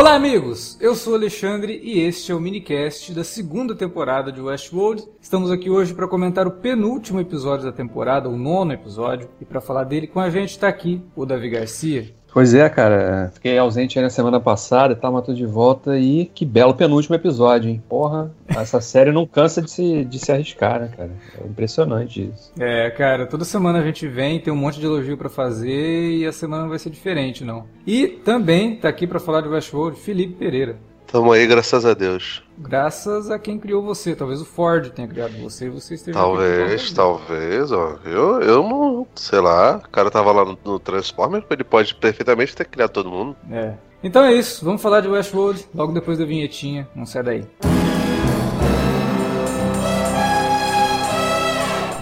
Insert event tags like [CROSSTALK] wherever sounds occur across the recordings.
Olá, amigos! Eu sou Alexandre e este é o minicast da segunda temporada de Westworld. Estamos aqui hoje para comentar o penúltimo episódio da temporada, o nono episódio, e para falar dele com a gente está aqui o Davi Garcia. Pois é, cara. Fiquei ausente aí na semana passada tal, mas tô de volta e que belo penúltimo episódio, hein? Porra, essa [LAUGHS] série não cansa de se, de se arriscar, né, cara? É impressionante isso. É, cara, toda semana a gente vem, tem um monte de elogio para fazer e a semana vai ser diferente, não. E também tá aqui para falar de Westworld, Felipe Pereira. Tamo aí, graças a Deus. Graças a quem criou você. Talvez o Ford tenha criado você e você esteja Talvez, talvez, ó. Eu, eu não. Sei lá. O cara tava lá no, no Transformers, ele pode perfeitamente ter criado todo mundo. É. Então é isso. Vamos falar de Westworld logo depois da vinhetinha. Não sai daí.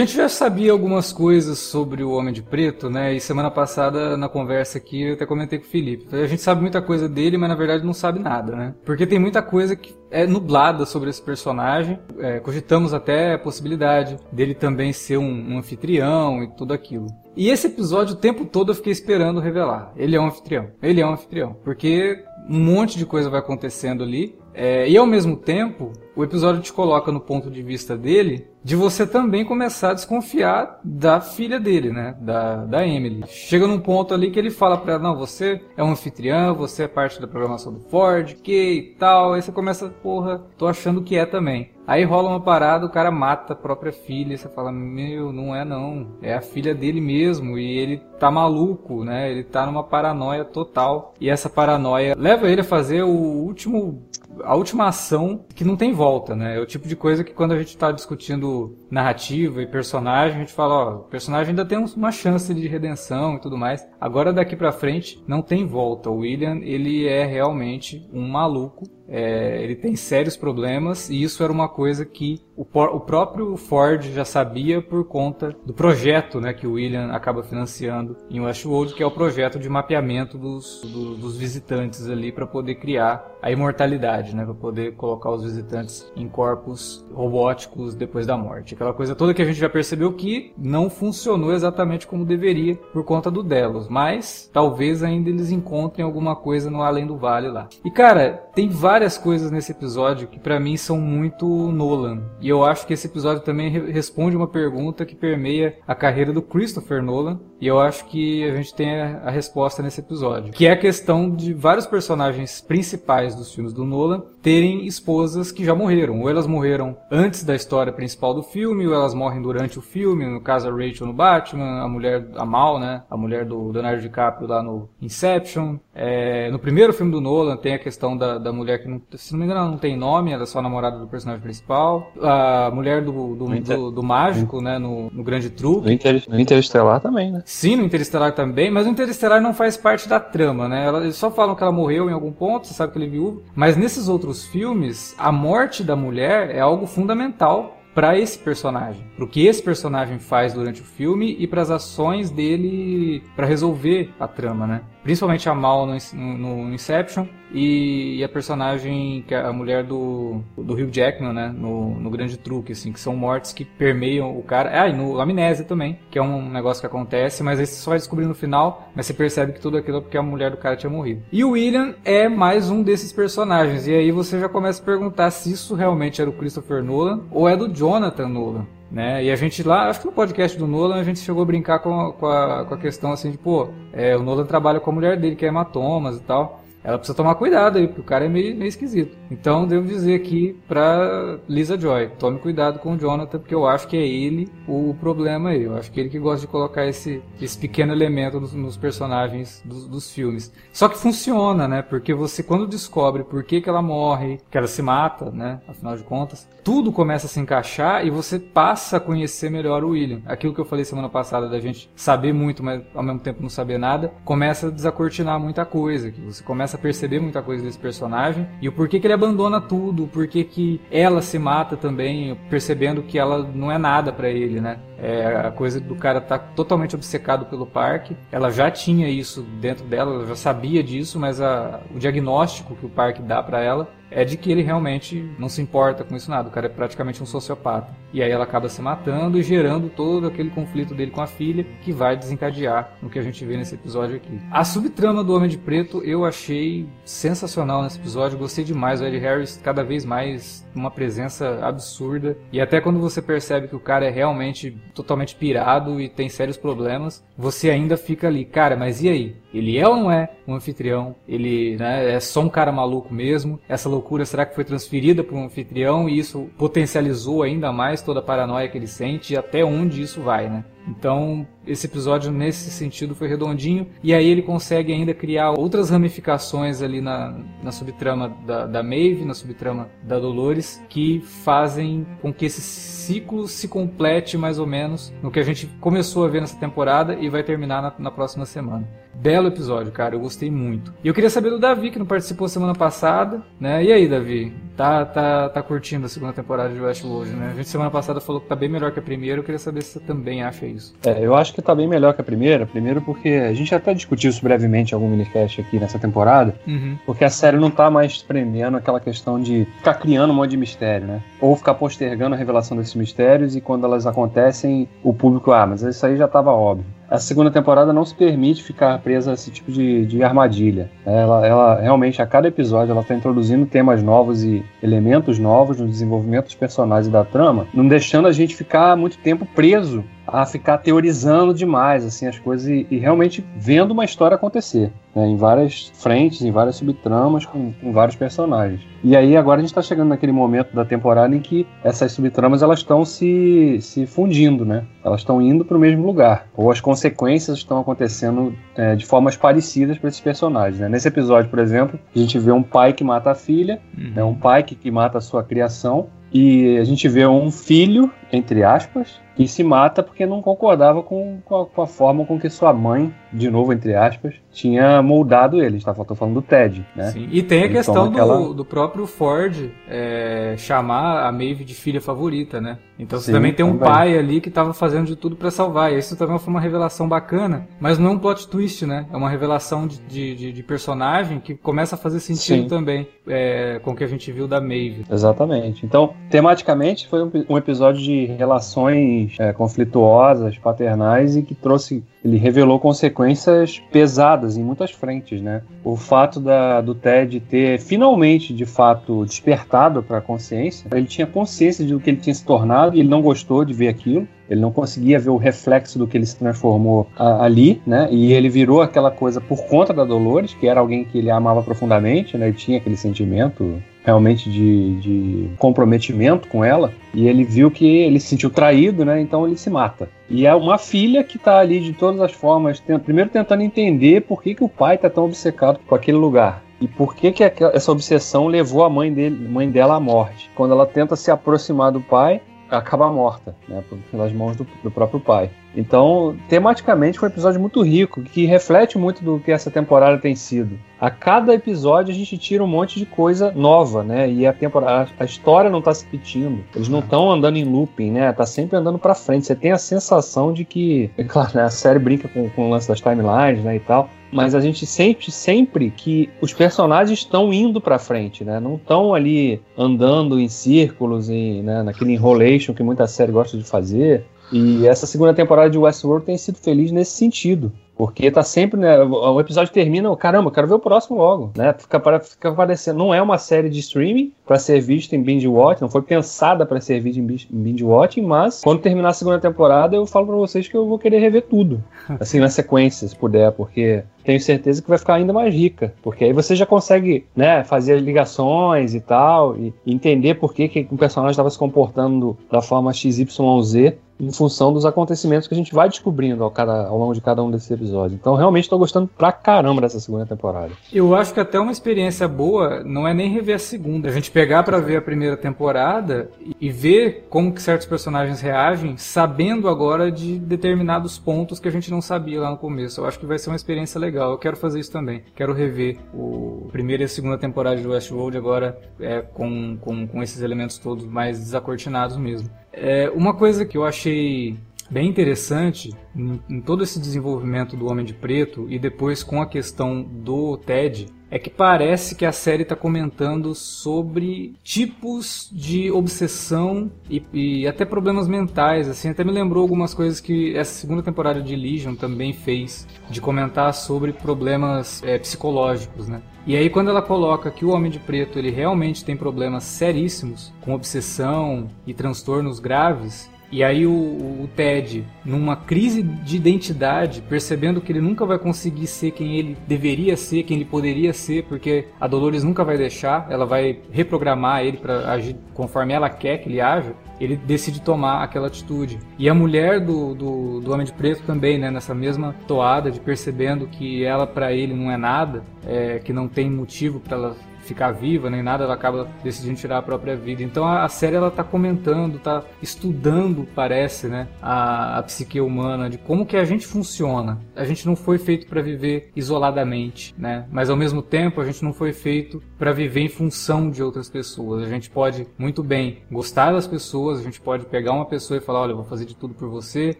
Gente já sabia algumas coisas sobre o Homem de Preto, né? E semana passada, na conversa aqui, eu até comentei com o Felipe. A gente sabe muita coisa dele, mas na verdade não sabe nada, né? Porque tem muita coisa que é nublada sobre esse personagem. É, cogitamos até a possibilidade dele também ser um, um anfitrião e tudo aquilo. E esse episódio, o tempo todo, eu fiquei esperando revelar. Ele é um anfitrião. Ele é um anfitrião. Porque um monte de coisa vai acontecendo ali. É, e ao mesmo tempo, o episódio te coloca no ponto de vista dele de você também começar a desconfiar da filha dele, né? Da, da Emily. Chega num ponto ali que ele fala pra ela, não, você é um anfitrião, você é parte da programação do Ford, que e tal. Aí você começa, porra, tô achando que é também. Aí rola uma parada, o cara mata a própria filha, e você fala, meu, não é não, é a filha dele mesmo, e ele tá maluco, né? Ele tá numa paranoia total. E essa paranoia leva ele a fazer o último a última ação que não tem volta, né? É o tipo de coisa que quando a gente está discutindo narrativa e personagem, a gente fala, ó, o personagem ainda tem uma chance de redenção e tudo mais. Agora daqui para frente não tem volta. O William, ele é realmente um maluco é, ele tem sérios problemas e isso era uma coisa que o, o, próprio Ford já sabia por conta do projeto né, que o William acaba financiando em Westworld, que é o projeto de mapeamento dos, do, dos visitantes ali para poder criar a imortalidade, né, para poder colocar os visitantes em corpos robóticos depois da morte. Aquela coisa toda que a gente já percebeu que não funcionou exatamente como deveria por conta do Delos, mas talvez ainda eles encontrem alguma coisa no além do vale lá. E cara, tem várias várias coisas nesse episódio que para mim são muito Nolan. E eu acho que esse episódio também re responde uma pergunta que permeia a carreira do Christopher Nolan. E eu acho que a gente tem a, a resposta nesse episódio. Que é a questão de vários personagens principais dos filmes do Nolan terem esposas que já morreram. Ou elas morreram antes da história principal do filme, ou elas morrem durante o filme. No caso, a Rachel no Batman, a mulher, a Mal, né? A mulher do Leonardo DiCaprio lá no Inception. É, no primeiro filme do Nolan tem a questão da, da mulher que não, se não me engano, não tem nome, ela é só a namorada do personagem principal. A mulher do, do, do, do mágico, né, no, no Grande Truque. No, Inter... no Interestelar também, né? Sim, no Interestelar também, mas o Interestelar não faz parte da trama, né? Ela, eles só falam que ela morreu em algum ponto, você sabe que ele é viúvo. Mas nesses outros filmes, a morte da mulher é algo fundamental para esse personagem, para o que esse personagem faz durante o filme e para as ações dele para resolver a trama, né? Principalmente a Mal no, no Inception e, a personagem que é a mulher do, do Hugh Jackman, né? No, no Grande Truque, assim, que são mortes que permeiam o cara. Ah, e no Amnésia também, que é um negócio que acontece, mas aí você só vai descobrir no final, mas você percebe que tudo aquilo é porque a mulher do cara tinha morrido. E o William é mais um desses personagens, e aí você já começa a perguntar se isso realmente era o Christopher Nolan ou é do Jonathan Nolan. Né? E a gente lá, acho que no podcast do Nolan, a gente chegou a brincar com, com, a, com a questão assim de, pô, é, o Nolan trabalha com a mulher dele, que é hematomas e tal. Ela precisa tomar cuidado aí, porque o cara é meio, meio esquisito. Então, devo dizer aqui pra Lisa Joy, tome cuidado com o Jonathan, porque eu acho que é ele o problema aí. Eu acho que é ele que gosta de colocar esse, esse pequeno elemento nos, nos personagens dos, dos, filmes. Só que funciona, né? Porque você, quando descobre por que, que ela morre, que ela se mata, né? Afinal de contas, tudo começa a se encaixar e você passa a conhecer melhor o William. Aquilo que eu falei semana passada da gente saber muito, mas ao mesmo tempo não saber nada, começa a desacortinar muita coisa. Que você começa a perceber muita coisa desse personagem e o porquê que ele abandona tudo, o porquê que ela se mata também, percebendo que ela não é nada para ele, né? É a coisa do cara tá totalmente obcecado pelo parque. Ela já tinha isso dentro dela, ela já sabia disso, mas a, o diagnóstico que o parque dá para ela é de que ele realmente não se importa com isso nada. O cara é praticamente um sociopata. E aí ela acaba se matando e gerando todo aquele conflito dele com a filha que vai desencadear no que a gente vê nesse episódio aqui. A subtrama do Homem de Preto eu achei sensacional nesse episódio. Gostei demais. O Ed Harris cada vez mais uma presença absurda. E até quando você percebe que o cara é realmente totalmente pirado e tem sérios problemas, você ainda fica ali, cara, mas e aí? Ele é ou não é um anfitrião? Ele né, é só um cara maluco mesmo? Essa loucura será que foi transferida para um anfitrião e isso potencializou ainda mais toda a paranoia que ele sente e até onde isso vai, né? Então, esse episódio nesse sentido foi redondinho e aí ele consegue ainda criar outras ramificações ali na, na subtrama da, da Maeve, na subtrama da Dolores, que fazem com que esse ciclo se complete mais ou menos no que a gente começou a ver nessa temporada e vai terminar na, na próxima semana. Belo episódio, cara, eu gostei muito. E eu queria saber do Davi, que não participou semana passada, né? E aí, Davi? Tá, tá, tá curtindo a segunda temporada de Westworld, né? A gente semana passada falou que tá bem melhor que a primeira, eu queria saber se você também acha isso. É, eu acho que tá bem melhor que a primeira, primeiro porque a gente até discutiu isso brevemente em algum minicast aqui nessa temporada, uhum. porque a série não tá mais prendendo aquela questão de ficar criando um monte de mistério, né? Ou ficar postergando a revelação desses mistérios e quando elas acontecem, o público, ah, mas isso aí já tava óbvio a segunda temporada não se permite ficar presa a esse tipo de, de armadilha. Ela, ela realmente, a cada episódio, ela está introduzindo temas novos e elementos novos no desenvolvimento dos personagens e da trama, não deixando a gente ficar muito tempo preso a ficar teorizando demais assim as coisas e, e realmente vendo uma história acontecer né, em várias frentes, em várias subtramas com, com vários personagens. E aí agora a gente está chegando naquele momento da temporada em que essas subtramas elas estão se, se fundindo, né? Elas estão indo para o mesmo lugar ou as consequências estão acontecendo é, de formas parecidas para esses personagens. Né? Nesse episódio, por exemplo, a gente vê um pai que mata a filha, uhum. né, um pai que, que mata a sua criação e a gente vê um filho, entre aspas, que se mata porque não concordava com, com, a, com a forma com que sua mãe de novo, entre aspas, tinha moldado ele. Estou falando do Ted, né? Sim. E tem a ele questão aquela... do, do, próprio Ford é, chamar a Maeve de filha favorita, né? Então você Sim, também tem um também. pai ali que estava fazendo de tudo para salvar. E isso também foi uma revelação bacana, mas não é um plot twist, né? É uma revelação de, de, de personagem que começa a fazer sentido Sim. também é, com o que a gente viu da Maeve. Exatamente. Então, tematicamente, foi um, um episódio de relações é, conflituosas, paternais e que trouxe ele revelou consequências pesadas em muitas frentes, né? O fato da, do Ted ter finalmente, de fato, despertado para a consciência, ele tinha consciência do que ele tinha se tornado e ele não gostou de ver aquilo. Ele não conseguia ver o reflexo do que ele se transformou ali, né? E ele virou aquela coisa por conta da Dolores, que era alguém que ele amava profundamente, né? Ele tinha aquele sentimento realmente de, de comprometimento com ela. E ele viu que ele se sentiu traído, né? Então ele se mata. E é uma filha que está ali de todas as formas, primeiro tentando entender por que, que o pai está tão obcecado com aquele lugar. E por que, que essa obsessão levou a mãe, dele, mãe dela à morte? Quando ela tenta se aproximar do pai, acaba morta, né, pelas mãos do, do, próprio pai. Então, tematicamente, foi um episódio muito rico, que reflete muito do que essa temporada tem sido. A cada episódio a gente tira um monte de coisa nova, né? E a temporada, a história não está se repetindo. Eles não estão andando em looping, né? Tá sempre andando para frente. Você tem a sensação de que, é claro, né, a série brinca com, com o lance das timelines, né, e tal mas a gente sente sempre que os personagens estão indo para frente, né? Não estão ali andando em círculos, em, né, naquele enrolation que muita série gosta de fazer. E essa segunda temporada de Westworld tem sido feliz nesse sentido Porque tá sempre, né? O episódio termina, caramba, eu quero ver o próximo logo, né? Fica, fica parecendo. Não é uma série de streaming para ser vista em binge watch, não foi pensada para ser vista em binge watch, mas quando terminar a segunda temporada, eu falo para vocês que eu vou querer rever tudo, [LAUGHS] assim, na sequência, se puder, porque tenho certeza que vai ficar ainda mais rica, porque aí você já consegue, né, fazer ligações e tal, e entender por que, que o personagem estava se comportando da forma XYZ em função dos acontecimentos que a gente vai descobrindo ao, cada, ao longo de cada um desses episódios. Então, realmente estou gostando pra caramba dessa segunda temporada. Eu acho que até uma experiência boa não é nem rever a segunda. A gente pegar para ver a primeira temporada e ver como que certos personagens reagem, sabendo agora de determinados pontos que a gente não sabia lá no começo. Eu acho que vai ser uma experiência legal. Eu quero fazer isso também. Quero rever o primeira e a segunda temporada de Westworld agora é, com, com, com esses elementos todos mais desacortinados mesmo. É, uma coisa que eu achei bem interessante em, em, todo esse desenvolvimento do Homem de Preto e depois com a questão do Ted é que parece que a série está comentando sobre tipos de obsessão e, e, até problemas mentais, assim, até me lembrou algumas coisas que essa segunda temporada de Legion também fez, de comentar sobre problemas é, psicológicos, né? E aí quando ela coloca que o Homem de Preto ele realmente tem problemas seríssimos, com obsessão e transtornos graves, e aí o, o, Ted, numa crise de identidade, percebendo que ele nunca vai conseguir ser quem ele deveria ser, quem ele poderia ser, porque a Dolores nunca vai deixar, ela vai reprogramar ele para agir conforme ela quer que ele haja, ele decide tomar aquela atitude. E a mulher do, do, do Homem de Preto também, né, nessa mesma toada de percebendo que ela para ele não é nada, é, que não tem motivo para ela ficar viva nem nada, ela acaba decidindo tirar a própria vida. Então a, a série ela tá comentando, tá estudando, parece, né, a, a psique humana, de como que a gente funciona. A gente não foi feito para viver isoladamente, né? Mas ao mesmo tempo a gente não foi feito para viver em função de outras pessoas. A gente pode muito bem gostar das pessoas, a gente pode pegar uma pessoa e falar, olha, eu vou fazer de tudo por você,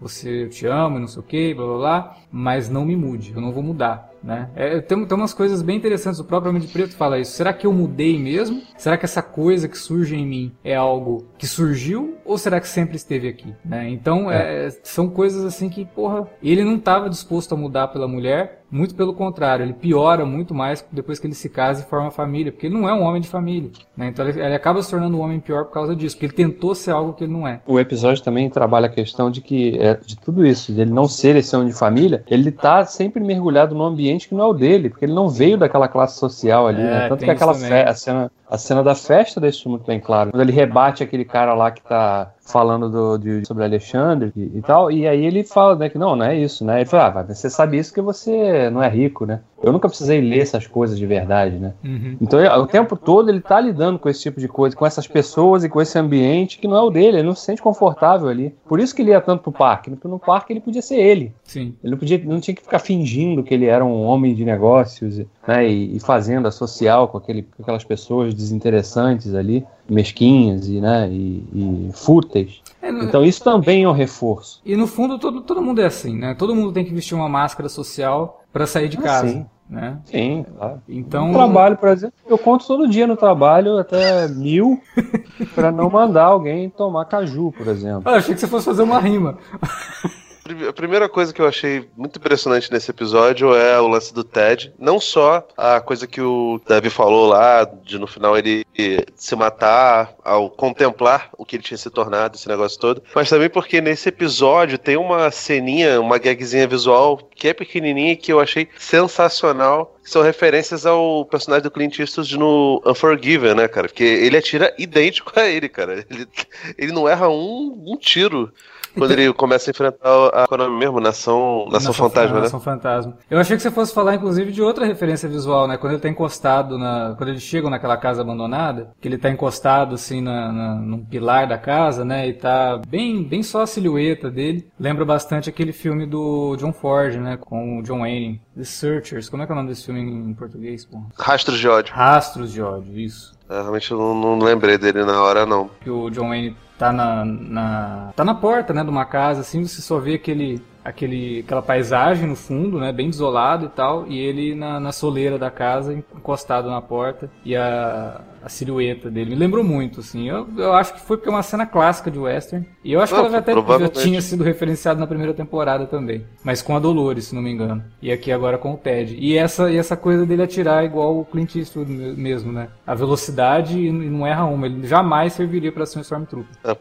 você eu te amo, não sei o que, blá blá blá, mas não me mude, eu não vou mudar. Né? É, tem, tem umas coisas bem interessantes. O próprio Homem de Preto fala isso. Será que eu mudei mesmo? Será que essa coisa que surge em mim é algo que surgiu? Ou será que sempre esteve aqui? Né? Então, é. É, são coisas assim que, porra, ele não estava disposto a mudar pela mulher, muito pelo contrário, ele piora muito mais depois que ele se casa e forma família, porque ele não é um homem de família. Né? Então ele, ele, acaba se tornando um homem pior por causa disso, porque ele tentou ser algo que ele não é. O episódio também trabalha a questão de que, é, de tudo isso, de ele não ser esse homem de família, ele está sempre mergulhado num ambiente que não é o dele, porque ele não veio daquela classe social ali, né? é, né? Tanto que aquela fe- a cena a cena da festa deixa isso muito bem claro. Quando ele rebate aquele cara lá que tá falando do, de, sobre Alexandre e, e, tal, e aí ele fala, né, que não, não é isso, né? Ele fala, ah, você sabe isso que você não é rico, né? Eu nunca precisei ler essas coisas de verdade, né? Uhum. Então, o tempo todo ele tá lidando com esse tipo de coisa, com essas pessoas e com esse ambiente que não é o dele, ele não se sente confortável ali. Por isso que ele ia tanto pro parque, porque no parque ele podia ser ele. Sim. Ele não podia, não tinha que ficar fingindo que ele era um homem de negócios, né, e, e fazenda social com, aquele, com aquelas pessoas desinteressantes ali, mesquinhas e, né, e, e fúteis. É, então isso também é um reforço. E no fundo todo, todo mundo é assim, né? Todo mundo tem que vestir uma máscara social para sair de ah, casa. Sim. Né? Sim, claro. Então... No trabalho, por exemplo, eu conto todo dia no trabalho até mil [LAUGHS] para não mandar alguém tomar caju, por exemplo. Ah, achei que você fosse fazer uma rima. [LAUGHS] A primeira coisa que eu achei muito impressionante nesse episódio é o lance do Ted. Não só a coisa que o Debbie falou lá, de no final ele se matar ao contemplar o que ele tinha se tornado, esse negócio todo, mas também porque nesse episódio tem uma ceninha, uma gagzinha visual que é pequenininha e que eu achei sensacional. São referências ao personagem do Clint Eastwood no Unforgiven, né, cara? Porque ele atira idêntico a ele, cara. Ele, ele não erra um, um tiro quando ele [LAUGHS] começa a enfrentar a qual é mesmo? Nação, Nação, Nação Fantasma, né? Nação Fantasma. Eu achei que você fosse falar, inclusive, de outra referência visual, né? Quando ele tá encostado na. Quando eles chegam naquela casa abandonada, que ele tá encostado assim na, na, num pilar da casa, né? E tá bem, bem só a silhueta dele. Lembra bastante aquele filme do John Ford, né? Com o John Wayne. The Searchers. Como é que é o nome desse filme em português, pô? Rastros de ódio. Rastros de ódio, isso. É, realmente eu não, não lembrei dele na hora, não. Que o John Wayne tá na, na, tá na porta, né, de uma casa, assim, você só vê aquele, aquele, aquela paisagem no fundo, né, bem desolado e tal, e ele na, na soleira da casa, encostado na porta, e a, a silhueta dele. Me lembrou muito, assim. Eu, eu acho que foi porque é uma cena clássica de western. E eu acho Não, que ela até já tinha sido referenciada na primeira temporada também. Mas com a Dolores, se não me engano. E aqui agora com o Ted. E essa, e essa coisa dele atirar igual o Clint Eastwood me- mesmo, né? A velocidade e não erra uma. Ele jamais serviria pra ser um Stormtrooper. É,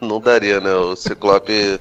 [LAUGHS] Não daria, né? O Ciclope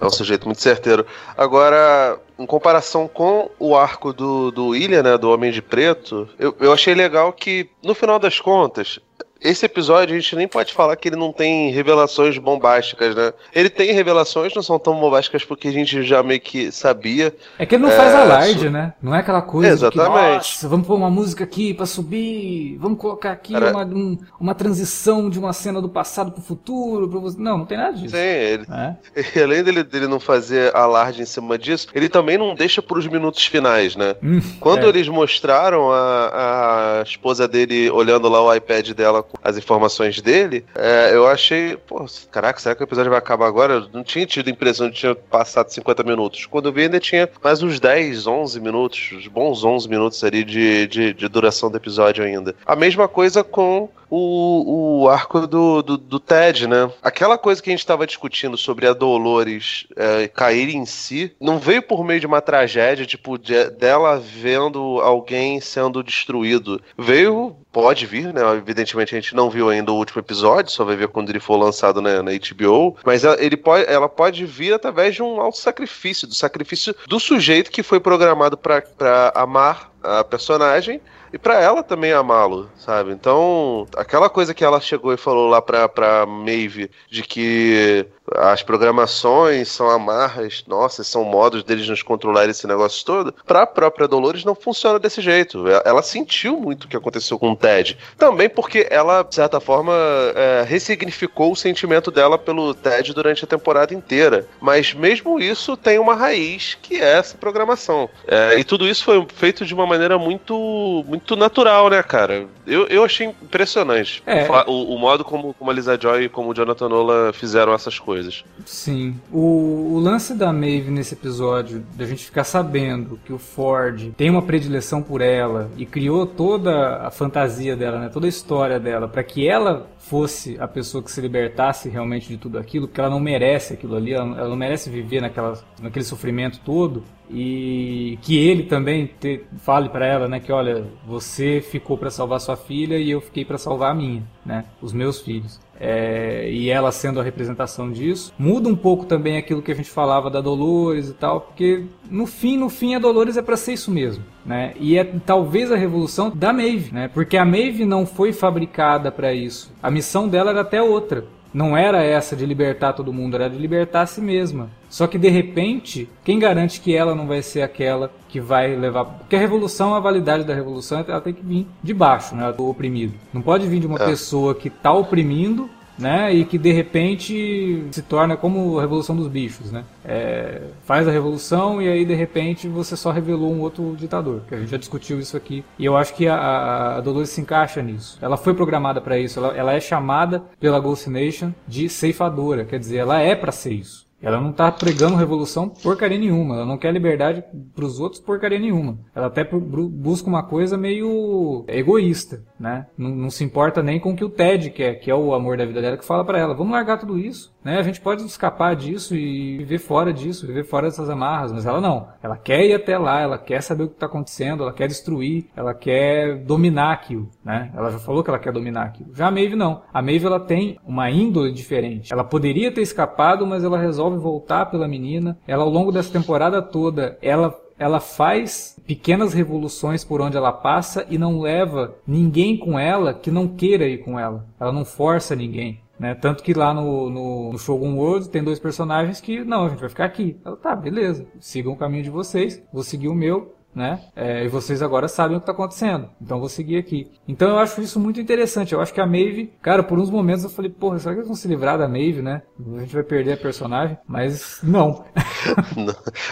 é um sujeito muito certeiro. Agora, em comparação com o arco do, do William, né? Do Homem de Preto, eu, eu achei legal que, no final das contas. Esse episódio a gente nem pode falar que ele não tem revelações bombásticas, né? Ele tem revelações, não são tão bombásticas porque a gente já meio que sabia. É que ele não faz É, alarde, su- né? Não é aquela coisa que, Exatamente. nossa, vamos pôr uma música aqui pra subir, vamos colocar aqui Cara- uma, um- uma transição de uma cena do passado pro futuro. Você... Não, não tem nada disso. Sim, ele, É? [LAUGHS] E além dele, dele não fazer alarde em cima disso, ele também não deixa pros minutos finais, né? Hum, Quando é. eles mostraram a, a esposa dele olhando lá o iPad dela as informações dele, é, eu achei, pô, caraca, será que o episódio vai acabar agora? Eu não tinha tido a impressão de tinha passado 50 minutos. Quando eu vi, ainda tinha mais uns 10, 11 minutos, uns bons 11 minutos ali de, de, de duração do episódio ainda. A mesma coisa com o, o arco do, do, do Ted, né? Aquela coisa que a gente estava discutindo sobre a Dolores é, cair em si, não veio por meio de uma tragédia, tipo, de- dela vendo alguém sendo destruído. Veio, pode vir, né? Evidentemente a gente não viu ainda o último episódio, só vai ver quando ele for lançado né, na HBO. Mas ela, ele pode, ela pode vir através de um alto sacrifício, do sacrifício do sujeito que foi programado para amar a personagem e pra ela também amá-lo, sabe? Então, aquela coisa que ela chegou e falou lá pra, pra Maeve de que as programações são amarras, nossa, são modos deles nos controlar esse negócio todo, pra própria Dolores não funciona desse jeito. Ela- Ela sentiu muito o que aconteceu com o Ted. Também porque ela, de certa forma, é, ressignificou o sentimento dela pelo Ted durante a temporada inteira. Mas mesmo isso tem uma raiz que é essa programação. É, e tudo isso foi feito de uma maneira muito, muito natural, né, cara? Eu, eu achei impressionante É. o, o modo como, como a Lisa Joy e como o Jonathan Nola fizeram essas coisas. Sim. O, o lance da Maeve nesse episódio, da gente ficar sabendo que o Ford tem uma predileção por ela e criou toda a fantasia dela, né, toda a história dela, para que ela fosse a pessoa que se libertasse realmente de tudo aquilo, porque ela não merece aquilo ali, ela, ela não merece viver naquela, naquele sofrimento todo. E que ele também te- fale para ela, né, que olha, você ficou para salvar sua filha e eu fiquei para salvar a minha, né, os meus filhos. É, e ela sendo a representação disso, muda um pouco também aquilo que a gente falava da Dolores e tal, porque no fim, no fim a Dolores é para ser isso mesmo, né? E é talvez a revolução da Maeve, né? Porque a Maeve não foi fabricada para isso. A missão dela era até outra. Não era essa de libertar todo mundo, era de libertar a si mesma. Só que de repente, quem garante que ela não vai ser aquela que vai levar. Porque a revolução, a validade da revolução, ela tem que vir de baixo, né? Do oprimido. Não pode vir de uma É. pessoa que tá oprimindo, né? E que de repente se torna como a revolução dos bichos, né? É, faz a revolução e aí de repente você só revelou um outro ditador. Que a gente já discutiu isso aqui. E eu acho que a, a Dolores se encaixa nisso. Ela foi programada para isso. Ela, ela é chamada pela Ghost Nation de ceifadora. Quer dizer, ela é para ser isso. Ela não tá pregando revolução porcaria nenhuma. Ela não quer liberdade pros outros porcaria nenhuma. Ela até bu- bu- busca uma coisa meio egoísta, né? Não, não se importa nem com o que o Ted quer, que é o amor da vida dela, que fala pra ela, vamos largar tudo isso, né? A gente pode escapar disso e viver fora disso, viver fora dessas amarras. Mas ela não. Ela quer ir até lá, ela quer saber o que tá acontecendo, ela quer destruir, ela quer dominar aquilo, né? Ela já falou que ela quer dominar aquilo. Já a Maeve não. A Maeve ela tem uma índole diferente. Ela poderia ter escapado, mas ela resolve voltar pela menina. Ela ao longo dessa temporada toda, ela ela faz pequenas revoluções por onde ela passa e não leva ninguém com ela que não queira ir com ela. Ela não força ninguém. Né? Tanto que lá no, no, no Shogun World tem dois personagens que, não, a gente vai ficar aqui. Ela, tá, beleza, sigam o caminho de vocês, vou seguir o meu, né? É, e vocês agora sabem o que está acontecendo. Então vou seguir aqui. Então eu acho isso muito interessante. Eu acho que a Maeve, cara, por uns momentos eu falei, porra, será que eles vão se livrar da Maeve, né? A gente vai perder a personagem, mas [LAUGHS] não.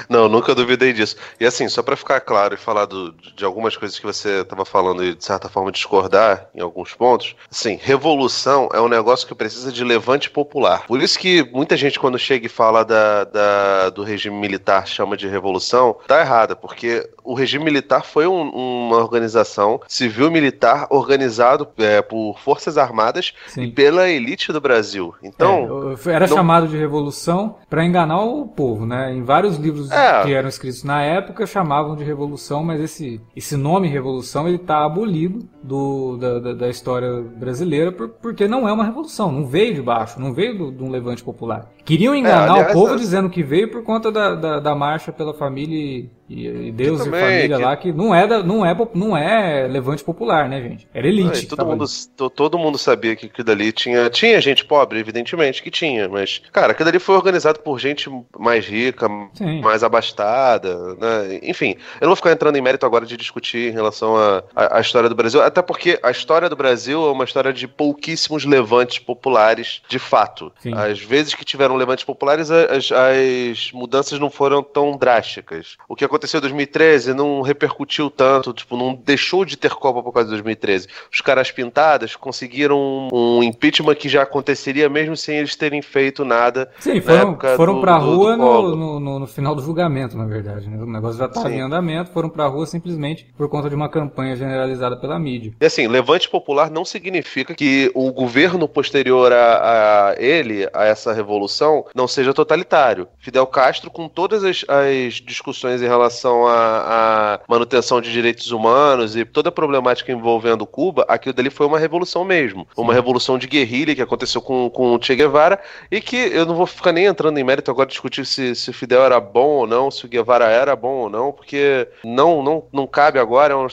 Não, nunca duvidei disso. E assim, só pra ficar claro e falar do- de algumas coisas que você tava falando e de certa forma discordar em alguns pontos, assim, revolução é um negócio que precisa de levante popular. Por isso que muita gente quando chega e fala da, da- do regime militar chama de revolução, tá errada, porque o regime militar foi um, uma organização civil-militar organizado é, por forças armadas Sim. e pela elite do Brasil. Então. É, era não... chamado de revolução para enganar o povo, né? Em vários livros é. que eram escritos na época chamavam de revolução, mas esse, esse nome revolução ele está abolido do, da, da, da, história brasileira por, porque não é uma revolução, não veio de baixo, não veio de um levante popular. Queriam enganar é, aliás, o povo dizendo que veio por conta da, da, da marcha pela família e, e Deus também, e família que... lá, que não é, não, é, não é levante popular, né, gente? Era elite. todo, mundo, todo mundo sabia que aquilo dali tinha. Tinha gente pobre, evidentemente que tinha, mas, cara, aquilo ali foi organizado por gente mais rica, Sim. mais abastada, né? Enfim, eu não vou ficar entrando em mérito agora de discutir em relação à história do Brasil, até porque a história do Brasil é uma história de pouquíssimos levantes populares de fato. Sim. Às vezes que tiveram levantes populares, as, as mudanças não foram tão drásticas. O que aconteceu em 2013 não repercutiu tanto, tipo, não deixou de ter Copa por causa de 2013. Os caras pintadas conseguiram um impeachment que já aconteceria mesmo sem eles terem feito nada. Sim, foram, foram do, pra do, rua do no, no, no, final do julgamento, na verdade. Né? O negócio já estava em andamento, foram pra rua simplesmente por conta de uma campanha generalizada pela mídia. E assim, levante popular não significa que o governo posterior a, a ele, a essa revolução, não seja totalitário. Fidel Castro, com todas as, as discussões em relação à manutenção de direitos humanos e toda a problemática envolvendo Cuba, aquilo dali foi uma revolução mesmo. Uma revolução de guerrilha que aconteceu com, com o Che Guevara e que eu não vou ficar nem entrando em mérito agora discutir se, se o Fidel era bom ou não, se o Guevara era bom ou não, porque não, não, não cabe agora, é um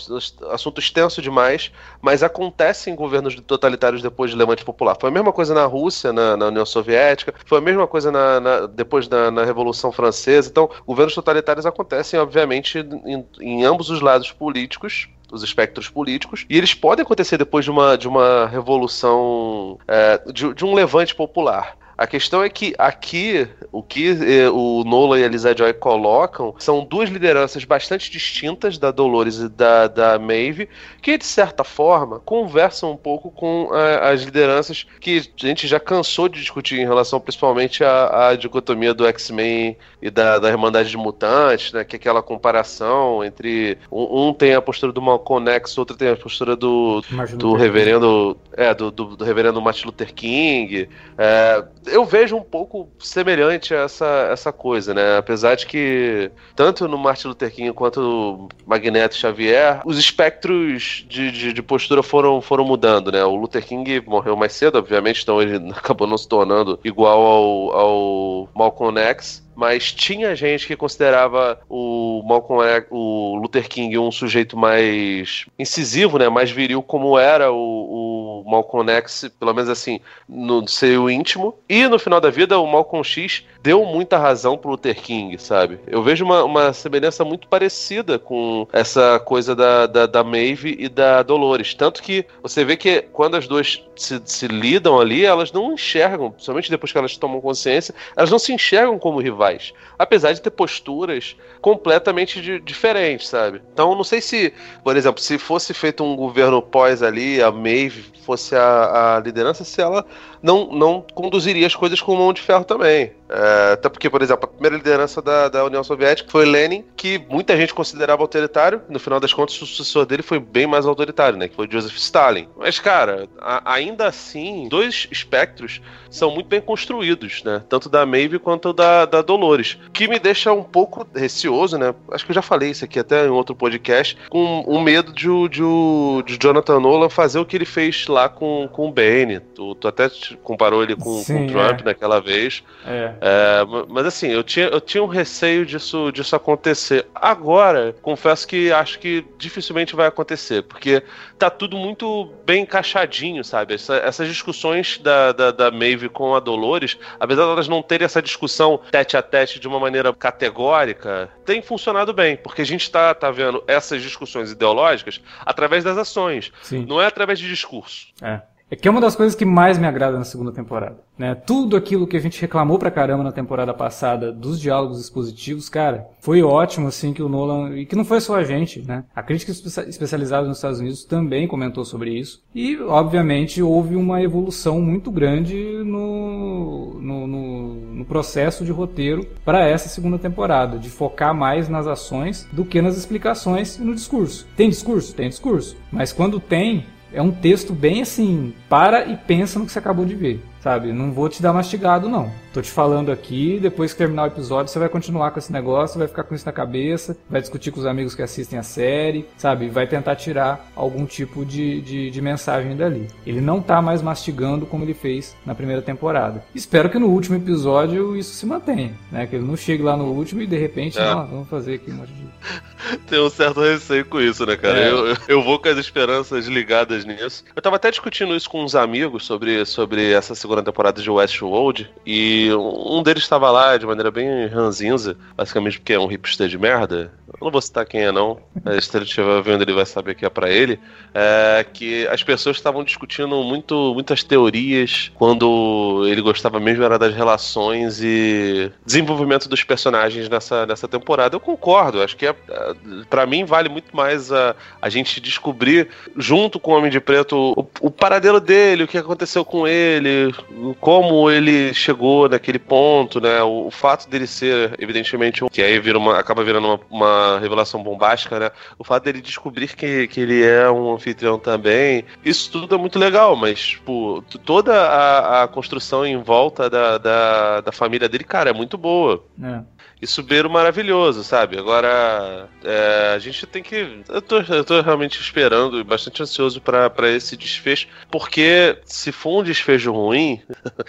assunto extenso demais, mas acontece em governos totalitários depois de Levante Popular. Foi a mesma coisa na Rússia, na, na União Soviética, foi a mesma coisa na, na depois da na Revolução Francesa. Então, governos totalitários acontecem, obviamente, em, em ambos os lados políticos, os espectros políticos, e eles podem acontecer depois de uma, de uma revolução, é, de, de um levante popular. A questão é que aqui, o que eh, o Nola e a Lisa Joy colocam são duas lideranças bastante distintas da Dolores e da, da Maeve, que de certa forma conversam um pouco com eh, as lideranças que a gente já cansou de discutir em relação principalmente à, à dicotomia do X-Men e da, da Irmandade de Mutantes, né? Que é aquela comparação entre um, um tem a postura do Malcolm X, outro tem a postura do, do reverendo. É, do, do, do reverendo Martin Luther King. É, eu vejo um pouco semelhante a essa, essa coisa, né? Apesar de que, tanto no Martin Luther King quanto no Magneto Xavier, os espectros de, de, de, postura foram, foram mudando, né? O Luther King morreu mais cedo, obviamente, então ele [LAUGHS] acabou não se tornando igual ao, ao Malcolm X mas tinha gente que considerava o Malcolm o Luther King um sujeito mais incisivo, né, mais viril como era o, o Malcolm X, pelo menos assim, no seu íntimo. E no final da vida o Malcolm X deu muita razão pro Luther King, sabe? Eu vejo uma, uma semelhança muito parecida com essa coisa da, da, da Maeve e da Dolores. Tanto que você vê que quando as duas se, se lidam ali, elas não enxergam, principalmente depois que elas tomam consciência, elas não se enxergam como rivais. Apesar de ter posturas completamente de, diferentes, sabe? Então, não sei se, por exemplo, se fosse feito um governo pós ali, a Maeve fosse a, a liderança, se ela não, não conduziria as coisas com mão de ferro também. É, até porque, por exemplo, a primeira liderança da, da União Soviética foi Lenin, que muita gente considerava autoritário. No final das contas, o sucessor dele foi bem mais autoritário, né? Que foi Joseph Stalin. Mas, cara, a, ainda assim, dois espectros são muito bem construídos, né? Tanto da Maeve quanto da, da Dolores. Que me deixa um pouco receoso, né? Acho que eu já falei isso aqui até em outro podcast, com um medo de, de, de Jonathan Nolan fazer o que ele fez lá com, com o Bane. Tu, tu até comparou ele com, Sim, com o Trump é. naquela vez. É. É, mas assim, eu tinha, eu tinha um receio disso, disso acontecer. Agora, confesso que acho que dificilmente vai acontecer, porque tá tudo muito bem encaixadinho, sabe? Essa, essas discussões da, da, da Maeve com a Dolores, apesar de elas não terem essa discussão tete a tete de uma maneira categórica, tem funcionado bem, porque a gente tá, tá vendo essas discussões ideológicas através das ações, Sim. não é através de discurso. É. é que é uma das coisas que mais me agrada na segunda temporada. Né? Tudo aquilo que a gente reclamou pra caramba na temporada passada dos diálogos expositivos, cara, foi ótimo, assim, que o Nolan. E que não foi só a gente, né? A crítica especializada nos Estados Unidos também comentou sobre isso. E, obviamente, houve uma evolução muito grande no, no, no, no processo de roteiro para essa segunda temporada, de focar mais nas ações do que nas explicações e no discurso. Tem discurso? Tem discurso. Mas quando tem, é um texto bem assim, para e pensa no que você acabou de ver sabe? Não vou te dar mastigado, não. Tô te falando aqui, depois que terminar o episódio, você vai continuar com esse negócio, vai ficar com isso na cabeça, vai discutir com os amigos que assistem a série, sabe? Vai tentar tirar algum tipo de, de, de mensagem dali. Ele não tá mais mastigando como ele fez na primeira temporada. Espero que no último episódio isso se mantenha, né? Que ele não chegue lá no último e de repente, é. não, vamos fazer aqui um monte de... [LAUGHS] Tem um certo receio com isso, né, cara? É. Eu, eu vou com as esperanças ligadas nisso. Eu tava até discutindo isso com uns amigos sobre, sobre essa segunda segunda temporada de Westworld e um deles estava lá de maneira bem ranzinza, basicamente porque é um hipster de merda. Eu não vou citar quem é, não. Se ele estiver vendo, ele vai saber que é para ele. É que as pessoas estavam discutindo muito, muitas teorias quando ele gostava mesmo era das relações e desenvolvimento dos personagens nessa, nessa temporada. Eu concordo, acho que é, é para mim vale muito mais a, a gente descobrir, junto com o Homem de Preto, o, o paradelo dele, o que aconteceu com ele, como ele chegou naquele ponto, né? O, o, fato dele ser, evidentemente, um, que aí vira uma, acaba virando uma, uma, revelação bombástica, né? O fato dele descobrir que, que ele é um anfitrião também, isso tudo é muito legal, mas, tipo, toda a, a construção em volta da, da, da, família dele, cara, é muito boa. É isso beiro maravilhoso, sabe? Agora, é, a gente tem que. Eu tô, eu tô realmente esperando e bastante ansioso para esse desfecho, porque se for um desfecho ruim,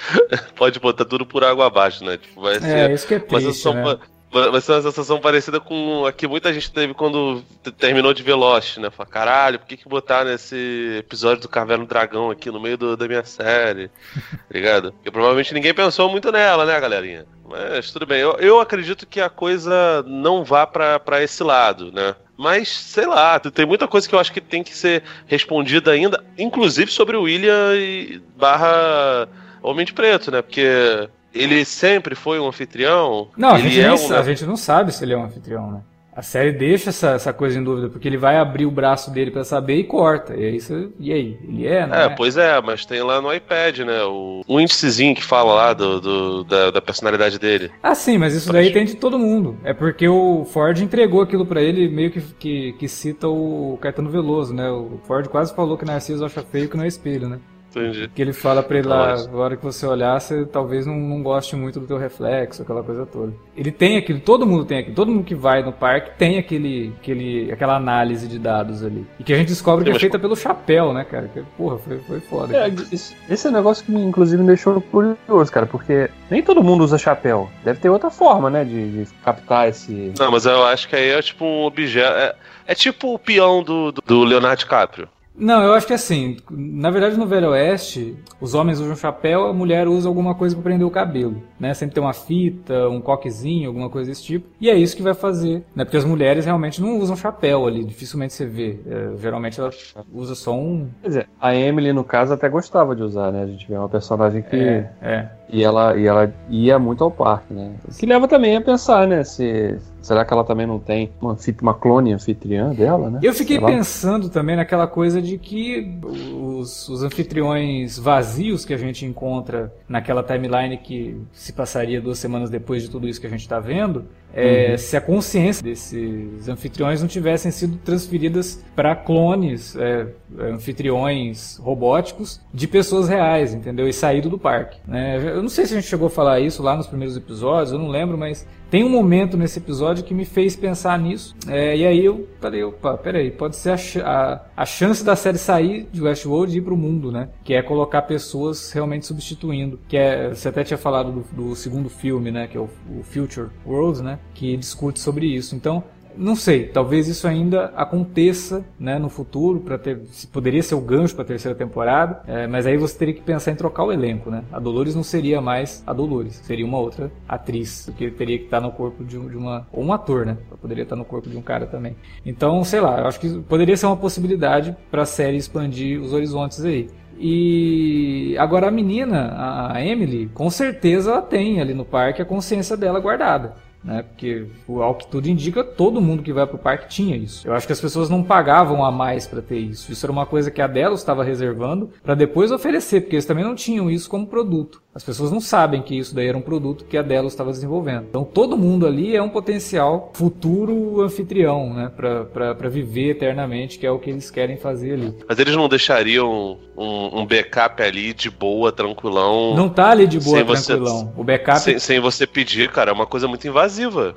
[LAUGHS] pode botar tudo por água abaixo, né? Tipo, vai é, ser. Isso que é triste, né? Vai ser uma sensação parecida com a que muita gente teve quando terminou de ver Lost, né? Fala, caralho, por que, que botar nesse episódio do Caverna do Dragão aqui no meio do, da minha série? [LAUGHS] Tá ligado? Porque provavelmente ninguém pensou muito nela, né, galerinha? Mas tudo bem. Eu, eu acredito que a coisa não vá para esse lado, né? Mas, sei lá, tem muita coisa que eu acho que tem que ser respondida ainda, inclusive sobre o William e barra Homem de Preto, né? Porque ele sempre foi um anfitrião? Não, a gente, é um... a gente não sabe se ele é um anfitrião, né? A série deixa essa, essa coisa em dúvida, porque ele vai abrir o braço dele para saber e corta. E aí, você, e aí? Ele é, né? É, pois é, mas tem lá no iPad, né? O, um índicezinho que fala lá do, do da, da, personalidade dele. Ah, sim, mas isso daí tem de todo mundo. É porque o Ford entregou aquilo para ele, meio que, que, que cita o Caetano Veloso, né? O Ford quase falou que Narciso acha feio que não é espelho, né? Entendi. Que ele fala pra ele lá, na hora que você olhar, você talvez não, não goste muito do teu reflexo, aquela coisa toda. Ele tem aquilo, todo mundo tem aquilo, todo mundo que vai no parque tem aquele, aquele, aquela análise de dados ali. E que a gente descobre que é feita pelo chapéu, né, cara? Que, porra, foi, foi foda. É, esse é um negócio que inclusive me deixou curioso, cara, porque nem todo mundo usa chapéu. Deve ter outra forma, né, de, de captar esse. Não, mas eu acho que aí é tipo um objeto. É, é tipo o peão do, do Leonardo DiCaprio. Não, eu acho que assim, na verdade no Velho Oeste, os homens usam chapéu, a mulher usa alguma coisa para prender o cabelo, né? Sempre tem uma fita, um coquezinho, alguma coisa desse tipo. E é isso que vai fazer, né? Porque as mulheres realmente não usam chapéu ali, dificilmente você vê. É, geralmente ela usa só um. Quer dizer, a Emily no caso até gostava de usar, né? A gente vê uma personagem que é, é. E ela, e ela ia muito ao parque, né? O que leva também a pensar, né? Se, será que ela também não tem uma, uma clone anfitriã dela, né? Eu fiquei pensando também naquela coisa de que os, os anfitriões vazios que a gente encontra naquela timeline que se passaria duas semanas depois de tudo isso que a gente está vendo, é, uhum. se a consciência desses anfitriões não tivessem sido transferidas para clones, é, anfitriões robóticos de pessoas reais, entendeu? E saído do parque. Né? Eu não sei se a gente chegou a falar isso lá nos primeiros episódios, eu não lembro, mas tem um momento nesse episódio que me fez pensar nisso. É, e aí eu falei, opa, peraí, pode ser a, a, a, chance da série sair de Westworld e ir pro mundo, né? Que é colocar pessoas realmente substituindo. Que é, você até tinha falado do, do segundo filme, né? Que é o, o Future World, né? Que discute sobre isso. Então, não sei, talvez isso ainda aconteça né, no futuro, para ter, poderia ser o gancho para a terceira temporada, é, mas aí você teria que pensar em trocar o elenco, né? A Dolores não seria mais a Dolores, seria uma outra atriz, porque teria que estar no corpo de, de uma ou um ator, né? Poderia estar no corpo de um cara também. Então, sei lá, eu acho que poderia ser uma possibilidade para a série expandir os horizontes aí. E agora a menina, a Emily, com certeza ela tem ali no parque a consciência dela guardada né? Porque ao que tudo indica, todo mundo que vai pro parque tinha isso. Eu acho que as pessoas não pagavam a mais para ter isso. Isso era uma coisa que a Delos estava reservando para depois oferecer, porque eles também não tinham isso como produto. As pessoas não sabem que isso daí era um produto que a Delos estava desenvolvendo. Então todo mundo ali é um potencial futuro anfitrião, né? Para viver eternamente, que é o que eles querem fazer ali. Mas eles não deixariam um, um backup ali de boa, tranquilão. Não tá ali de boa, tranquilão. Você, o backup. Sem, sem, você pedir, cara, é uma coisa muito invasiva.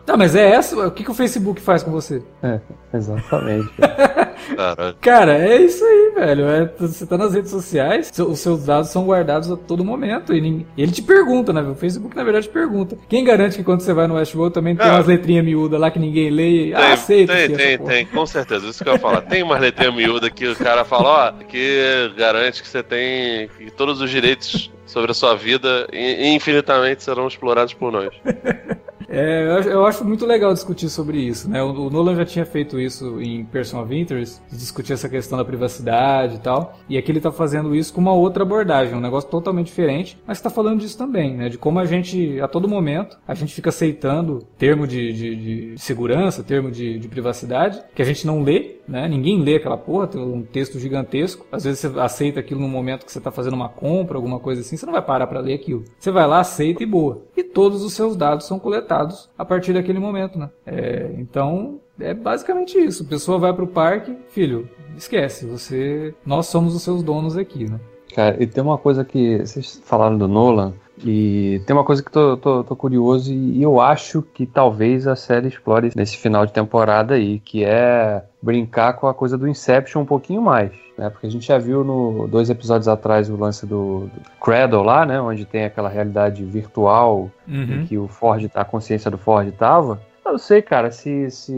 Tá, mas é essa. O que, que o Facebook faz com você? É, exatamente. [LAUGHS] Cara, é isso aí, velho. É, você tá nas redes sociais, os seus dados são guardados a todo momento. E ninguém, ele te pergunta, né? O Facebook, na verdade, pergunta. Quem garante que quando você vai no Westworld também tem ah. umas letrinhas miúdas lá que ninguém lê? E, tem, ah, aceita. Tem, tem, tem, com certeza. Isso que eu ia falar. Tem umas letrinhas miúdas que o cara fala, ó, que garante que você tem que todos os direitos sobre a sua vida infinitamente serão explorados por nós. [LAUGHS] É, eu acho muito legal discutir sobre isso, né? O, Nolan já tinha feito isso em Person of Interest, discutir essa questão da privacidade e tal. E aqui ele tá fazendo isso com uma outra abordagem, um negócio totalmente diferente, mas está falando disso também, né? De como a gente, a todo momento, a gente fica aceitando termo de, de, de segurança, termo de, de privacidade, que a gente não lê, né? Ninguém lê aquela porra, tem um texto gigantesco. Às vezes você aceita aquilo no momento que você está fazendo uma compra, alguma coisa assim, você não vai parar para ler aquilo. Você vai lá, aceita e boa. E todos os seus dados são coletados a partir daquele momento, né? É, então, é basicamente isso. A pessoa vai para o parque, filho, esquece, você, nós somos os seus donos aqui, né? Cara, e tem uma coisa que vocês falaram do Nolan, e tem uma coisa que tô, tô, tô, curioso e eu acho que talvez a série explore nesse final de temporada aí, que é brincar com a coisa do Inception um pouquinho mais, né? Porque a gente já viu no dois episódios atrás o lance do, do Cradle lá, né? Onde tem aquela realidade virtual uhum. em que o Ford, a consciência do Ford estava. Eu não sei, cara, se, se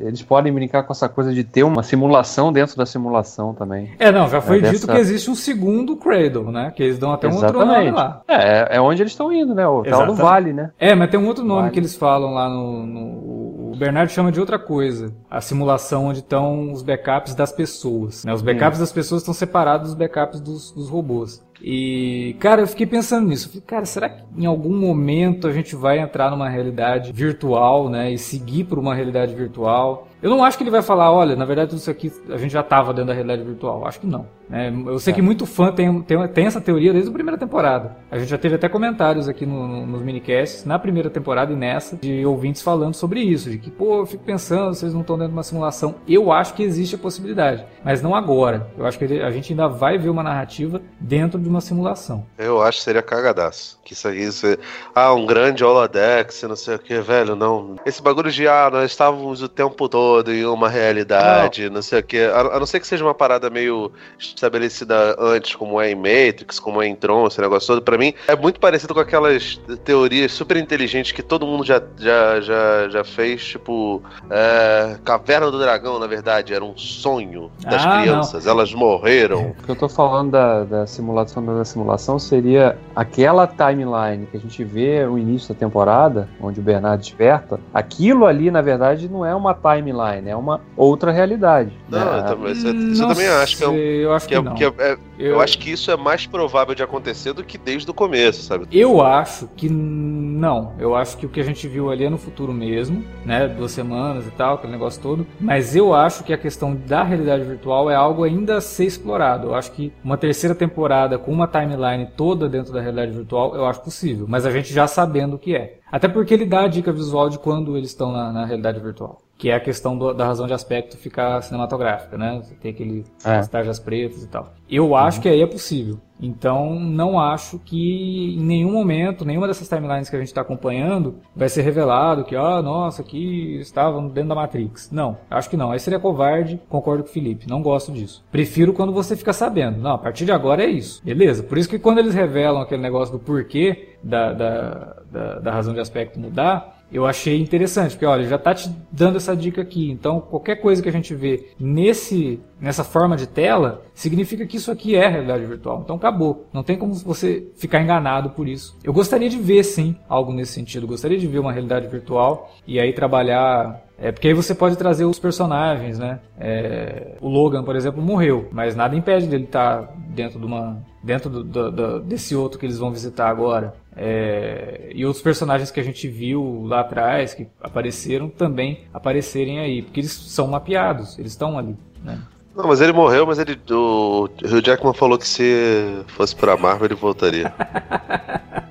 eles podem brincar com essa coisa de ter uma simulação dentro da simulação também. É, não, já foi é, dito dessa... que existe um segundo Cradle, né? Que eles dão até um Exatamente. outro nome lá. É, é onde eles estão indo, né? O tal do Vale, né? É, mas tem um outro nome vale. que eles falam lá no, no. O Bernardo chama de outra coisa. A simulação onde estão os backups das pessoas. Né? Os backups hum. das pessoas estão separados dos backups dos, dos robôs. E, cara, eu fiquei pensando nisso. falei, cara, será que em algum momento a gente vai entrar numa realidade virtual, né? E seguir por uma realidade virtual? Eu não acho que ele vai falar, olha, na verdade tudo isso aqui a gente já estava dentro da realidade virtual. Acho que não. É, eu sei é. que muito fã tem, tem, tem, essa teoria desde a primeira temporada. A gente já teve até comentários aqui no, no, nos minicasts, na primeira temporada e nessa, de ouvintes falando sobre isso. De que, pô, eu fico pensando, vocês não estão dentro de uma simulação. Eu acho que existe a possibilidade, mas não agora. Eu acho que a gente ainda vai ver uma narrativa dentro de uma simulação. Eu acho que seria cagadaço. Que isso aí, isso é, ah, um grande holodex, não sei o que, velho, não. Esse bagulho de, ah, nós estávamos o tempo todo todo em uma realidade, não, não sei o que. A, a, não ser que seja uma parada meio estabelecida antes, como é em Matrix, como é em Tron, esse negócio todo, pra mim é muito parecido com aquelas teorias super inteligentes que todo mundo já, já, já, já fez, tipo, é, Caverna do Dragão, na verdade, era um sonho das ah, crianças, não. elas morreram. O que eu tô falando da, da simulação da simulação seria aquela timeline que a gente vê o início da temporada, onde o Bernard desperta, aquilo ali, na verdade, não é uma timeline timeline, é uma outra realidade. Não, né? eu, também, isso, isso eu também acho que é um, eu acho que, que, é, que é, é, eu... eu... acho que isso é mais provável de acontecer do que desde o começo, sabe? Eu acho que não. Eu acho que o que a gente viu ali é no futuro mesmo, né? Duas semanas e tal, aquele negócio todo. Mas eu acho que a questão da realidade virtual é algo ainda a ser explorado. Eu acho que uma terceira temporada com uma timeline toda dentro da realidade virtual, eu acho possível. Mas a gente já sabendo o que é. Até porque ele dá a dica visual de quando eles estão na, na realidade virtual que é a questão do, da razão de aspecto ficar cinematográfica, né? Você tem aquele é. as tarjas pretas e tal. Eu acho uhum. que aí é possível. Então, não acho que em nenhum momento, nenhuma dessas timelines que a gente está acompanhando, vai ser revelado que, ah, nossa, aqui estavam dentro da Matrix. Não, acho que não. Aí seria covarde, concordo com o Felipe. Não gosto disso. Prefiro quando você fica sabendo. Não, a partir de agora é isso. Beleza? Por isso que quando eles revelam aquele negócio do porquê da, da, da, da razão de aspecto mudar, eu achei interessante, porque olha, já está te dando essa dica aqui. Então, qualquer coisa que a gente vê nesse, nessa forma de tela, significa que isso aqui é realidade virtual. Então, acabou. Não tem como você ficar enganado por isso. Eu gostaria de ver, sim, algo nesse sentido. gostaria de ver uma realidade virtual e aí trabalhar é porque aí você pode trazer os personagens, né? É, o Logan, por exemplo, morreu, mas nada impede dele estar tá dentro de uma dentro do, do, do, desse outro que eles vão visitar agora. É, e outros personagens que a gente viu lá atrás, que apareceram, também aparecerem aí, porque eles são mapeados, eles estão ali. Né? Não, mas ele morreu, mas ele. O Hugh Jackman falou que se fosse pra Marvel ele voltaria. [LAUGHS]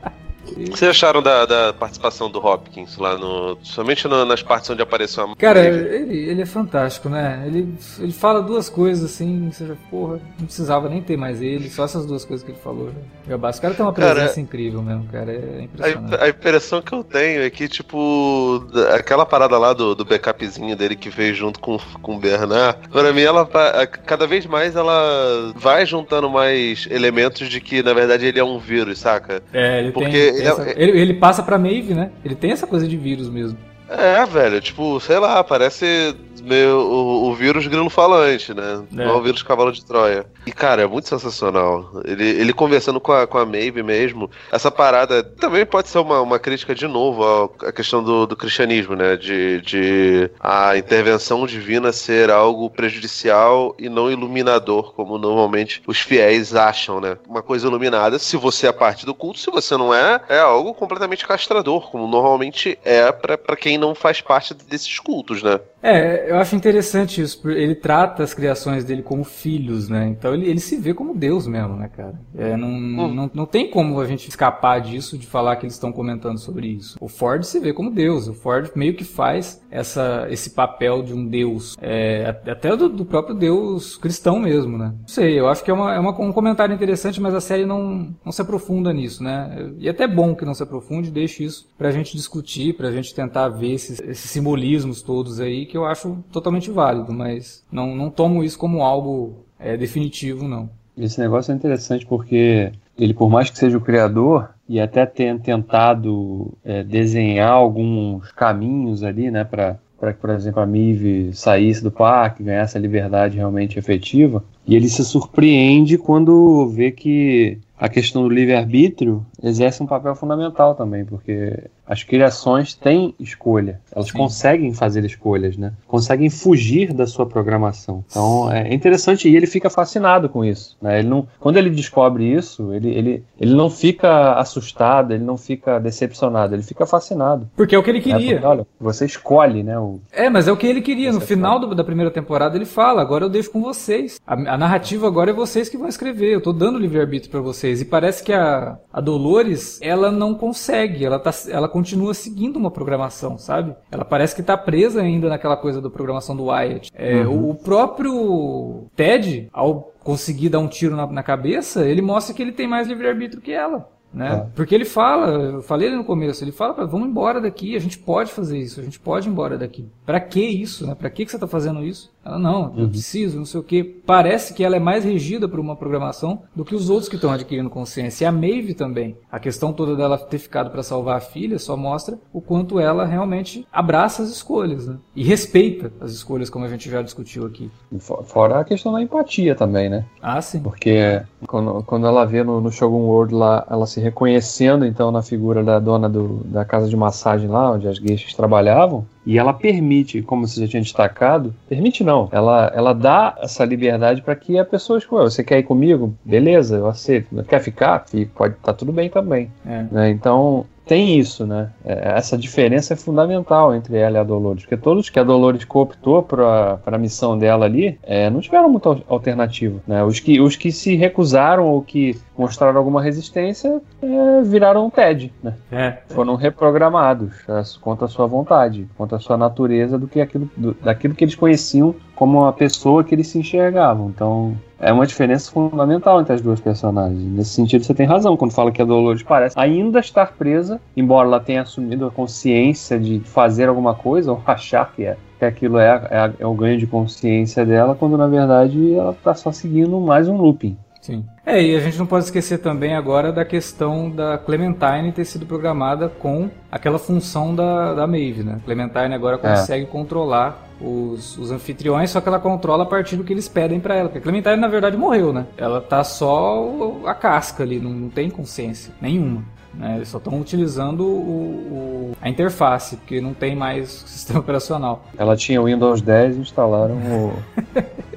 O que vocês acharam da, da, participação do Hopkins lá no. Somente no, nas partes onde apareceu a Cara, ele, ele é fantástico, né? Ele, ele fala duas coisas assim, já, porra, não precisava nem ter mais ele, só essas duas coisas que ele falou. Né? O cara tem uma presença cara, incrível mesmo, cara. É impressionante. A, a, impressão que eu tenho é que, tipo, aquela parada lá do, do backupzinho dele que fez junto com, com o Bernard, pra mim, ela cada vez mais ela vai juntando mais elementos de que, na verdade, ele é um vírus, saca? É, ele Porque tem essa, ele, ele passa pra Maeve, né? Ele tem essa coisa de vírus mesmo. É, velho, tipo, sei lá, parece meio o, o vírus grilo falante, né? É. Não é o vírus cavalo de Troia. E, cara, é muito sensacional. Ele, ele conversando com a, com a Maeve mesmo, essa parada também pode ser uma, uma crítica de novo à, questão do, do cristianismo, né? De, de a intervenção divina ser algo prejudicial e não iluminador, como normalmente os fiéis acham, né? Uma coisa iluminada, se você é parte do culto, se você não é, é algo completamente castrador, como normalmente é para quem não faz parte desses cultos, né? É, eu acho interessante isso. Ele trata as criações dele como filhos, né? Então ele, ele se vê como Deus mesmo, né, cara? É, não, hum. não, não tem como a gente escapar disso, de falar que eles estão comentando sobre isso. O Ford se vê como Deus. O Ford meio que faz essa, esse papel de um Deus. É, até do, do, próprio Deus cristão mesmo, né? Não sei, eu acho que é, uma, é uma, um comentário interessante, mas a série não, não se aprofunda nisso, né? E é até bom que não se aprofunde, deixe isso pra gente discutir, pra gente tentar ver esses, esses simbolismos todos aí que eu acho totalmente válido, mas não, não tomo isso como algo é, definitivo, não. Esse negócio é interessante porque ele, por mais que seja o criador, e até tenha tentado é, desenhar alguns caminhos ali, né, para para que, por exemplo, a Mive saísse do parque, ganhasse a liberdade realmente efetiva. E ele se surpreende quando vê que a questão do livre-arbítrio exerce um papel fundamental também, porque as criações têm escolha, elas Sim. conseguem fazer escolhas, né? Conseguem fugir da sua programação. Então é interessante e ele fica fascinado com isso. Né? Ele não, quando ele descobre isso, ele, ele, ele não fica assustado, ele não fica decepcionado, ele fica fascinado. Porque é o que ele queria. É porque, olha, você escolhe, né? O... É, mas é o que ele queria. No final do, da primeira temporada ele fala: agora eu deixo com vocês. A, a narrativa agora é vocês que vão escrever. Eu tô dando livre-arbítrio para vocês. E parece que a, a Dolores, ela não consegue. Ela, tá, ela continua seguindo uma programação, sabe? Ela parece que tá presa ainda naquela coisa da programação do Wyatt. É, uhum. o, o próprio Ted, ao conseguir dar um tiro na, na cabeça, ele mostra que ele tem mais livre-arbítrio que ela. Né? É. Porque ele fala, eu falei no começo, ele fala, vamos embora daqui, a gente pode fazer isso, a gente pode ir embora daqui. Para que isso, né? Para que que você está fazendo isso? Ela não, eu uhum. preciso, não sei o que. Parece que ela é mais regida por uma programação do que os outros que estão adquirindo consciência. E a Maeve também. A questão toda dela ter ficado para salvar a filha só mostra o quanto ela realmente abraça as escolhas, né? E respeita as escolhas, como a gente já discutiu aqui. Fora a questão da empatia também, né? Ah, sim. Porque quando, quando ela vê no, no Shogun World lá, ela se reconhecendo então na figura da dona do, da casa de massagem lá, onde as gueixas trabalhavam, e ela permite, como você já tinha destacado, permite não, ela, ela dá essa liberdade para que a pessoa escolha. Você quer ir comigo? Beleza, eu aceito. Quer ficar? Pode estar tá tudo bem também. É. Né? Então, tem isso, né? É, essa diferença é fundamental entre ela e a Dolores, porque todos que a Dolores cooptou para a missão dela ali é, não tiveram muita alternativa, né? Os que, os que se recusaram ou que mostraram alguma resistência é, viraram TED, né? É, Foram reprogramados contra a sua vontade, contra a sua natureza do que aquilo, do, daquilo que eles conheciam como a pessoa que eles se enxergavam. Então, é uma diferença fundamental entre as duas personagens. Nesse sentido, você tem razão quando fala que a Dolores parece ainda estar presa, embora ela tenha assumido a consciência de fazer alguma coisa, ou achar que é. Que aquilo é, é, é o ganho de consciência dela, quando na verdade ela está só seguindo mais um looping. Sim. É, e a gente não pode esquecer também agora da questão da Clementine ter sido programada com aquela função da, da Maeve, né? Clementine agora é. consegue é. controlar os, os, anfitriões, só que ela controla a partir do que eles pedem para ela. Porque a Clementine, na verdade, morreu, né? Ela tá só a casca ali, não, não tem consciência nenhuma. Né? Eles só estão utilizando o, o, a interface, porque não tem mais [LAUGHS] sistema operacional. Ela tinha o Windows 10 e instalaram o.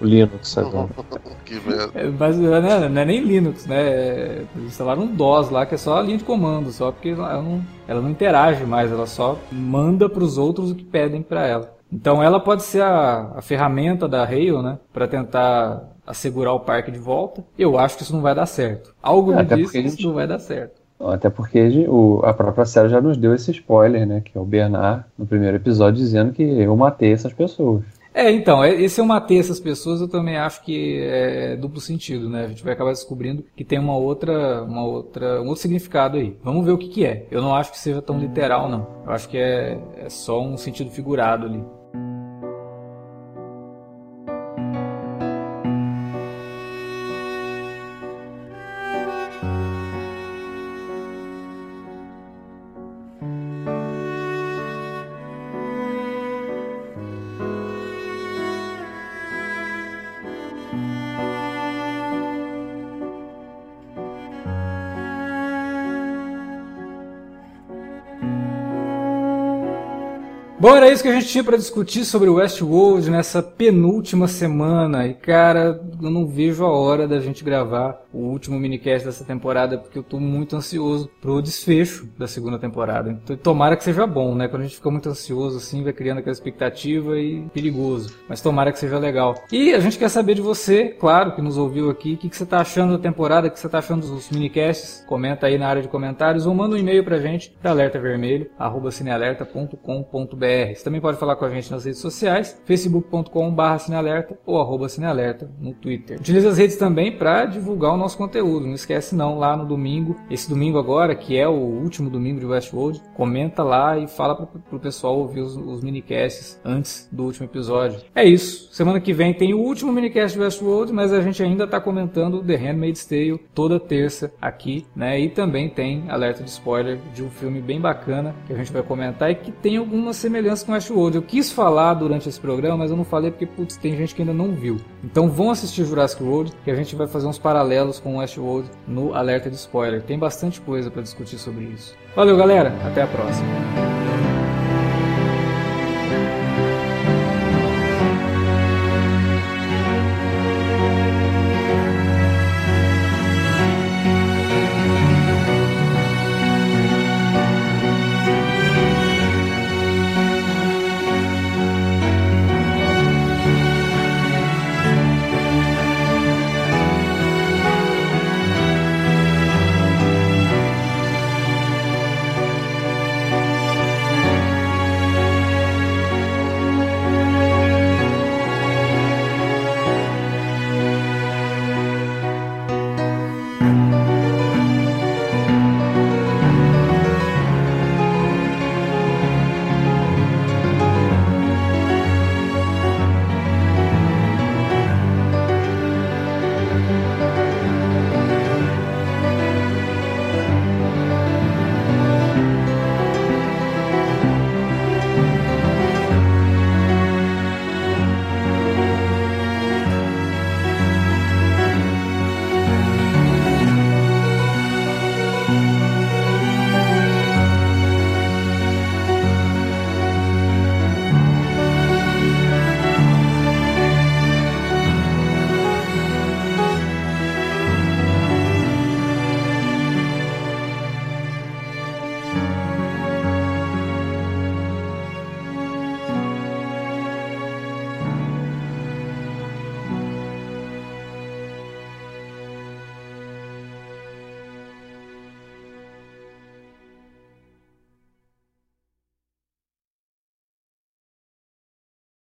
Linux [LAUGHS] agora. que É, mas não é, não é, nem Linux, né? Eles instalaram um DOS lá, que é só a linha de comando, só porque ela não, ela não interage mais, ela só manda para os outros o que pedem para ela. Então ela pode ser a, a ferramenta da Rail, né? Para tentar assegurar o parque de volta. Eu acho que isso não vai dar certo. Algo é, me diz que isso gente... não vai dar certo. Até porque o, a própria série já nos deu esse spoiler, né? Que é o Bernard, no primeiro episódio, dizendo que eu matei essas pessoas. É, então, é, esse eu matei essas pessoas, eu também acho que é duplo sentido, né? A gente vai acabar descobrindo que tem uma outra, uma outra, um outro significado aí. Vamos ver o que, que é. Eu não acho que seja tão literal, não. Eu acho que é, é só um sentido figurado ali. Bom, era isso que a gente tinha para discutir sobre o Westworld nessa penúltima semana. E cara, eu não vejo a hora da gente gravar o último minicast dessa temporada, porque eu tô muito ansioso pro desfecho da segunda temporada. Então, tomara que seja bom, né? Quando a gente fica muito ansioso assim, vai criando aquela expectativa e perigoso. Mas tomara que seja legal. E a gente quer saber de você, claro, que nos ouviu aqui, o que, que você tá achando da temporada, o que você tá achando dos minicasts. Comenta aí na área de comentários ou manda um e-mail pra gente para alertavermelho@cinealerta.com.br você também pode falar com a gente nas redes sociais, facebook.com.br cinealerta ou arroba cinealerta no Twitter. Utilize as redes também para divulgar o nosso conteúdo. Não esquece não, lá no domingo, esse domingo agora, que é o último domingo de Westworld, comenta lá e fala para o pessoal ouvir os, os minicasts antes do último episódio. É isso. Semana que vem tem o último minicast de Westworld, mas a gente ainda está comentando The Handmaid's Tale toda terça aqui, né? E também tem alerta de spoiler de um filme bem bacana que a gente vai comentar e que tem semelhanças semelhança com Westworld. Eu quis falar durante esse programa, mas eu não falei porque putz, tem gente que ainda não viu. Então vão assistir Jurassic World, que a gente vai fazer uns paralelos com Westworld no alerta de spoiler. Tem bastante coisa para discutir sobre isso. Valeu, galera. Até a próxima.